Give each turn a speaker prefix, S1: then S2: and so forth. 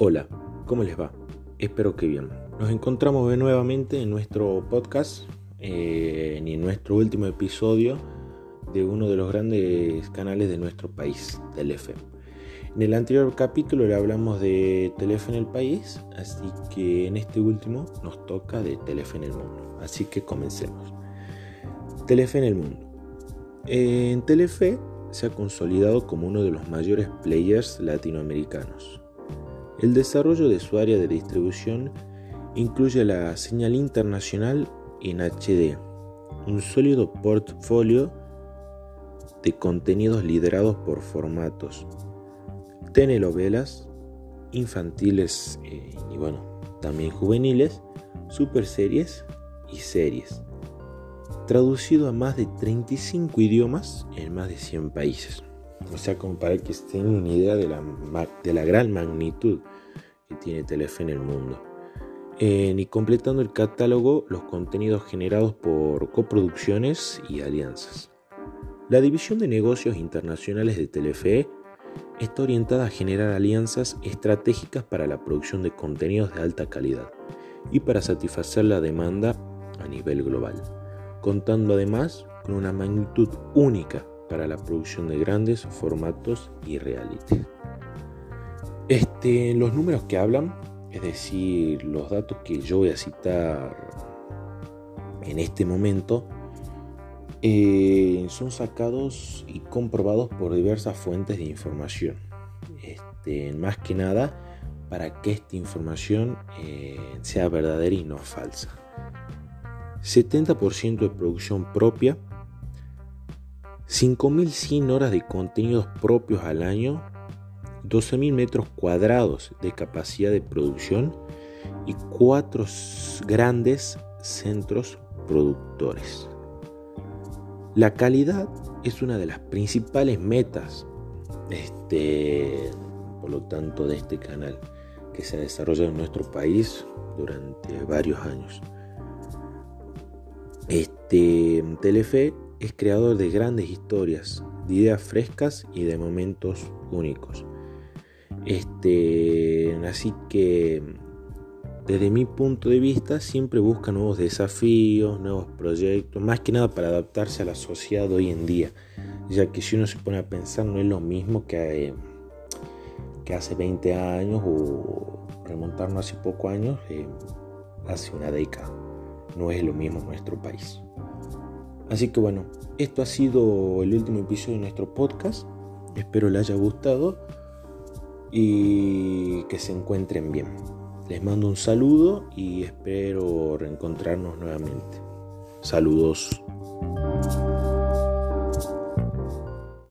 S1: Hola, ¿cómo les va? Espero que bien. Nos encontramos nuevamente en nuestro podcast, eh, en nuestro último episodio de uno de los grandes canales de nuestro país, Telefe. En el anterior capítulo le hablamos de Telefe en el país, así que en este último nos toca de Telefe en el mundo. Así que comencemos. Telefe en el mundo. En Telefe se ha consolidado como uno de los mayores players latinoamericanos. El desarrollo de su área de distribución incluye la señal internacional en HD, un sólido portfolio de contenidos liderados por formatos, telenovelas, infantiles eh, y bueno, también juveniles, super series y series traducido a más de 35 idiomas en más de 100 países. O sea, como para que tengan una idea de la, de la gran magnitud que tiene Telefe en el mundo. y completando el catálogo, los contenidos generados por coproducciones y alianzas. La división de negocios internacionales de Telefe está orientada a generar alianzas estratégicas para la producción de contenidos de alta calidad y para satisfacer la demanda a nivel global contando además con una magnitud única para la producción de grandes formatos y reality. Este, los números que hablan, es decir, los datos que yo voy a citar en este momento, eh, son sacados y comprobados por diversas fuentes de información. Este, más que nada para que esta información eh, sea verdadera y no falsa. 70% de producción propia, 5.100 horas de contenidos propios al año, 12.000 metros cuadrados de capacidad de producción y cuatro grandes centros productores. La calidad es una de las principales metas, este, por lo tanto, de este canal que se ha desarrollado en nuestro país durante varios años. Este Telefe es creador de grandes historias, de ideas frescas y de momentos únicos. Este, así que desde mi punto de vista siempre busca nuevos desafíos, nuevos proyectos, más que nada para adaptarse a la sociedad hoy en día, ya que si uno se pone a pensar no es lo mismo que, que hace 20 años o remontarnos hace pocos años, eh, hace una década no es lo mismo nuestro país. Así que bueno, esto ha sido el último episodio de nuestro podcast. Espero les haya gustado y que se encuentren bien. Les mando un saludo y espero reencontrarnos nuevamente. Saludos.